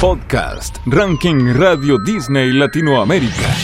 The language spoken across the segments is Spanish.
Podcast, Ranking Radio Disney Latinoamérica.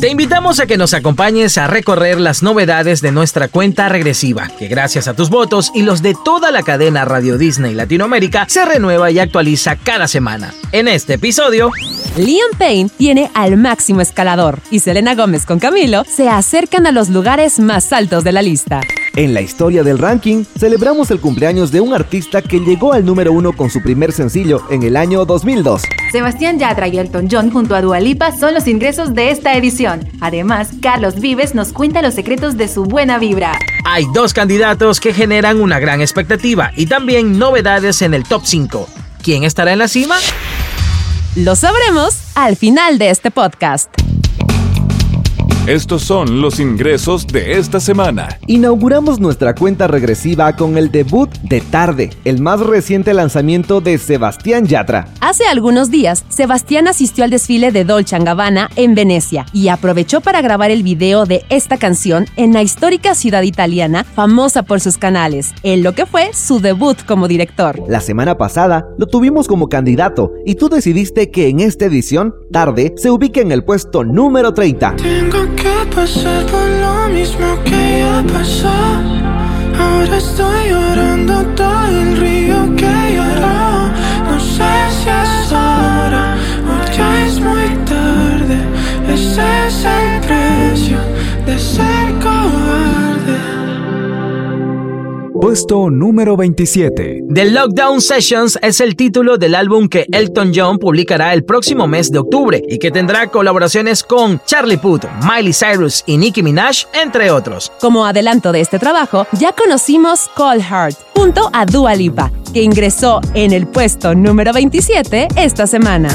Te invitamos a que nos acompañes a recorrer las novedades de nuestra cuenta regresiva, que gracias a tus votos y los de toda la cadena Radio Disney Latinoamérica se renueva y actualiza cada semana. En este episodio, Liam Payne tiene al máximo escalador y Selena Gómez con Camilo se acercan a los lugares más altos de la lista. En la historia del ranking, celebramos el cumpleaños de un artista que llegó al número uno con su primer sencillo en el año 2002. Sebastián Yatra y Elton John junto a Dualipa son los ingresos de esta edición. Además, Carlos Vives nos cuenta los secretos de su buena vibra. Hay dos candidatos que generan una gran expectativa y también novedades en el top 5. ¿Quién estará en la cima? Lo sabremos al final de este podcast. Estos son los ingresos de esta semana. Inauguramos nuestra cuenta regresiva con el debut de Tarde, el más reciente lanzamiento de Sebastián Yatra. Hace algunos días, Sebastián asistió al desfile de Dolce Gabbana en Venecia y aprovechó para grabar el video de esta canción en la histórica ciudad italiana, famosa por sus canales, en lo que fue su debut como director. La semana pasada lo tuvimos como candidato y tú decidiste que en esta edición, Tarde, se ubique en el puesto número 30 que pasar por lo mismo que ya pasó. Ahora estoy llorando todo el río que lloró. No sé si es ahora o ya es muy tarde. Ese es el precio de ser Puesto número 27. The Lockdown Sessions es el título del álbum que Elton John publicará el próximo mes de octubre y que tendrá colaboraciones con Charlie Puth, Miley Cyrus y Nicki Minaj, entre otros. Como adelanto de este trabajo, ya conocimos Cold Heart junto a Dua Lipa, que ingresó en el puesto número 27 esta semana.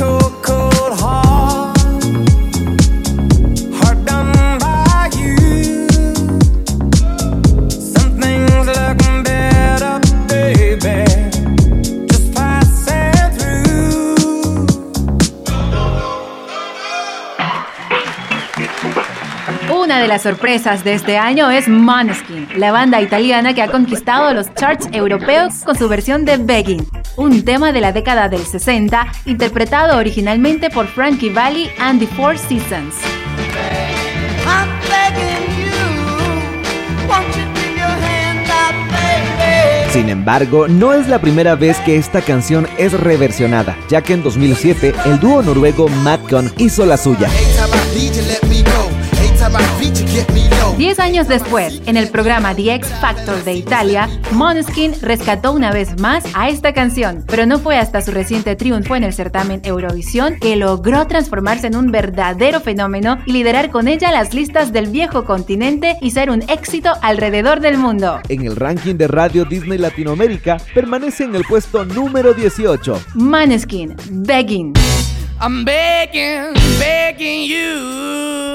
Una de las sorpresas de este año es Måneskin, la banda italiana que ha conquistado los charts europeos con su versión de Begging, un tema de la década del 60 interpretado originalmente por Frankie Valli and the Four Seasons. Sin embargo, no es la primera vez que esta canción es reversionada, ya que en 2007 el dúo noruego Madcon hizo la suya. Diez años después, en el programa The X Factor de Italia, Måneskin rescató una vez más a esta canción, pero no fue hasta su reciente triunfo en el certamen Eurovisión que logró transformarse en un verdadero fenómeno y liderar con ella las listas del viejo continente y ser un éxito alrededor del mundo. En el ranking de Radio Disney Latinoamérica permanece en el puesto número 18. Måneskin, Begging. I'm begging, begging you.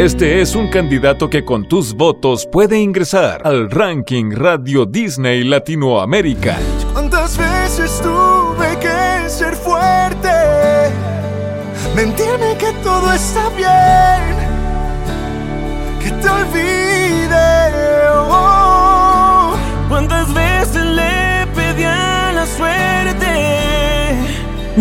Este es un candidato que con tus votos puede ingresar al ranking Radio Disney Latinoamérica. ¿Cuántas veces tuve que ser fuerte? Mentirme que todo está bien, que te olvide.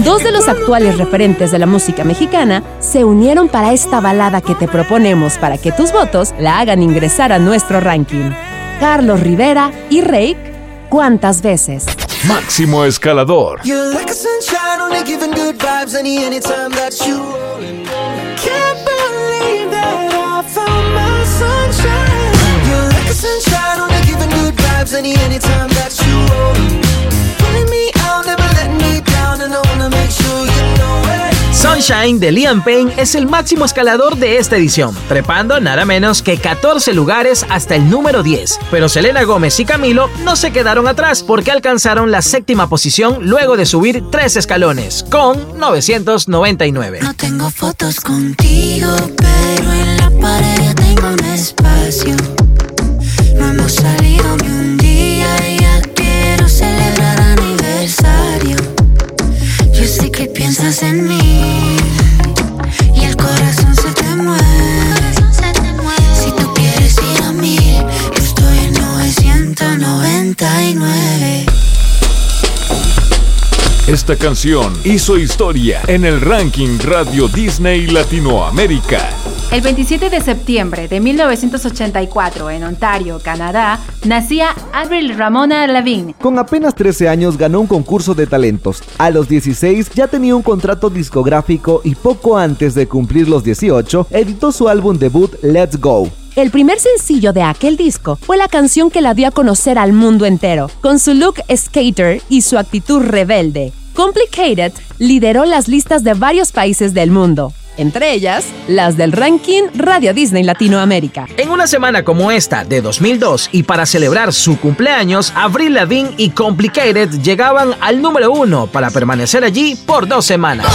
Dos de los actuales referentes de la música mexicana se unieron para esta balada que te proponemos para que tus votos la hagan ingresar a nuestro ranking. Carlos Rivera y Rake, ¿cuántas veces? Máximo escalador. You're like a sunshine, only giving good vibes any anytime that you. Sunshine de Liam Payne es el máximo escalador de esta edición, trepando nada menos que 14 lugares hasta el número 10. Pero Selena Gómez y Camilo no se quedaron atrás porque alcanzaron la séptima posición luego de subir tres escalones, con 999. No tengo fotos contigo, pero en la pared tengo un espacio. Esta canción hizo historia en el ranking Radio Disney Latinoamérica. El 27 de septiembre de 1984 en Ontario, Canadá, nacía Avril Ramona Lavigne. Con apenas 13 años ganó un concurso de talentos. A los 16 ya tenía un contrato discográfico y poco antes de cumplir los 18 editó su álbum debut Let's Go. El primer sencillo de aquel disco fue la canción que la dio a conocer al mundo entero, con su look skater y su actitud rebelde. Complicated lideró las listas de varios países del mundo, entre ellas las del ranking Radio Disney Latinoamérica. En una semana como esta de 2002 y para celebrar su cumpleaños, Avril Lavigne y Complicated llegaban al número uno para permanecer allí por dos semanas.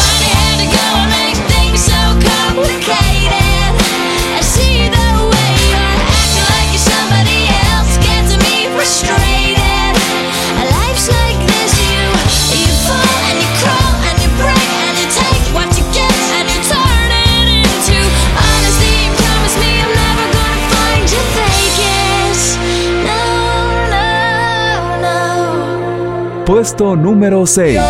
Puesto número 6.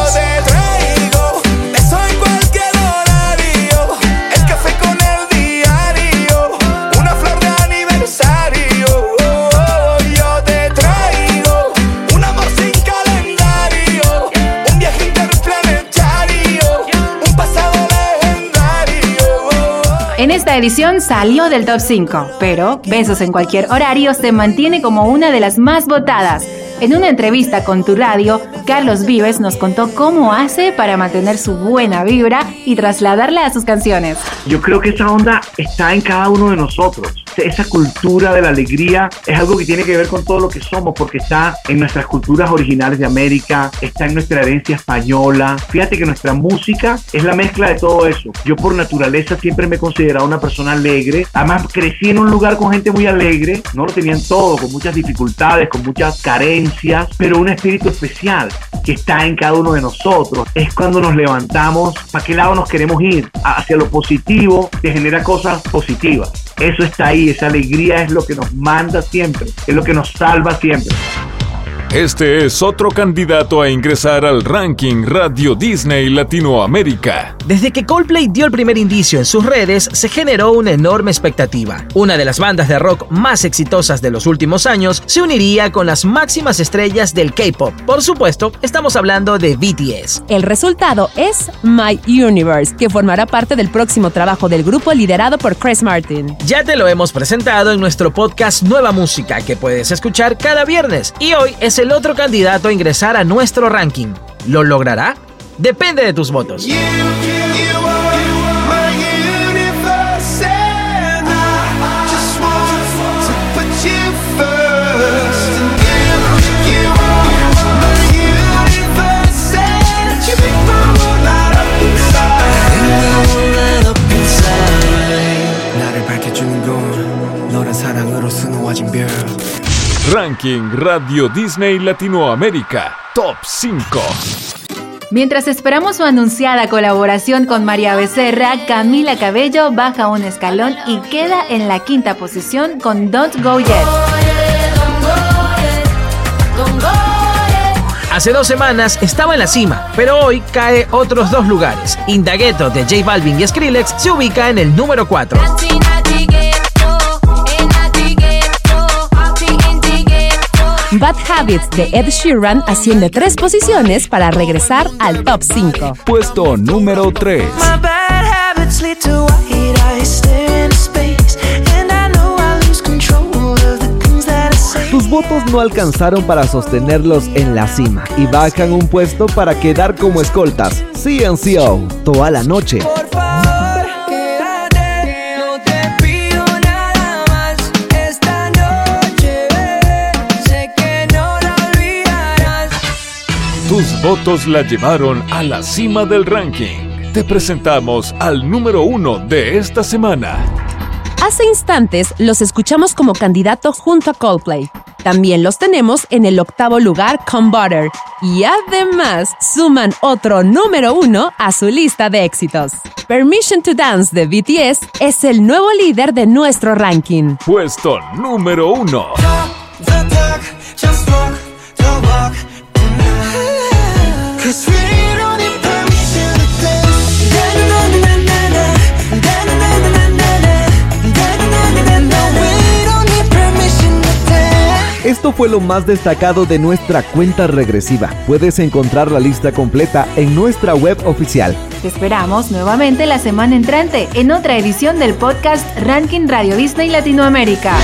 En esta edición salió del top 5, pero Besos en cualquier horario se mantiene como una de las más votadas. En una entrevista con tu radio, Carlos Vives nos contó cómo hace para mantener su buena vibra y trasladarla a sus canciones. Yo creo que esa onda está en cada uno de nosotros. Esa cultura de la alegría es algo que tiene que ver con todo lo que somos, porque está en nuestras culturas originales de América, está en nuestra herencia española. Fíjate que nuestra música es la mezcla de todo eso. Yo por naturaleza siempre me he considerado una persona alegre. Además crecí en un lugar con gente muy alegre, no lo tenían todo, con muchas dificultades, con muchas carencias, pero un espíritu especial que está en cada uno de nosotros. Es cuando nos levantamos, ¿para qué lado nos queremos ir? Hacia lo positivo, que genera cosas positivas. Eso está ahí, esa alegría es lo que nos manda siempre, es lo que nos salva siempre. Este es otro candidato a ingresar al ranking Radio Disney Latinoamérica. Desde que Coldplay dio el primer indicio en sus redes, se generó una enorme expectativa. Una de las bandas de rock más exitosas de los últimos años se uniría con las máximas estrellas del K-pop. Por supuesto, estamos hablando de BTS. El resultado es My Universe, que formará parte del próximo trabajo del grupo liderado por Chris Martin. Ya te lo hemos presentado en nuestro podcast Nueva Música, que puedes escuchar cada viernes, y hoy es el otro candidato a ingresar a nuestro ranking. ¿Lo logrará? Depende de tus votos. Ranking Radio Disney Latinoamérica Top 5. Mientras esperamos su anunciada colaboración con María Becerra, Camila Cabello baja un escalón y queda en la quinta posición con Don't Go Yet. Hace dos semanas estaba en la cima, pero hoy cae otros dos lugares. Indagueto de J Balvin y Skrillex se ubica en el número 4. Bad Habits de Ed Sheeran asciende tres posiciones para regresar al top 5. Puesto número 3. Tus votos no alcanzaron para sostenerlos en la cima y bajan un puesto para quedar como escoltas. CNCO, toda la noche. Por Tus votos la llevaron a la cima del ranking. Te presentamos al número uno de esta semana. Hace instantes los escuchamos como candidatos junto a Coldplay. También los tenemos en el octavo lugar con Butter. Y además suman otro número uno a su lista de éxitos. Permission to Dance de BTS es el nuevo líder de nuestro ranking. Puesto número uno. Esto fue lo más destacado de nuestra cuenta regresiva. Puedes encontrar la lista completa en nuestra web oficial. Te esperamos nuevamente la semana entrante en otra edición del podcast Ranking Radio Disney Latinoamérica.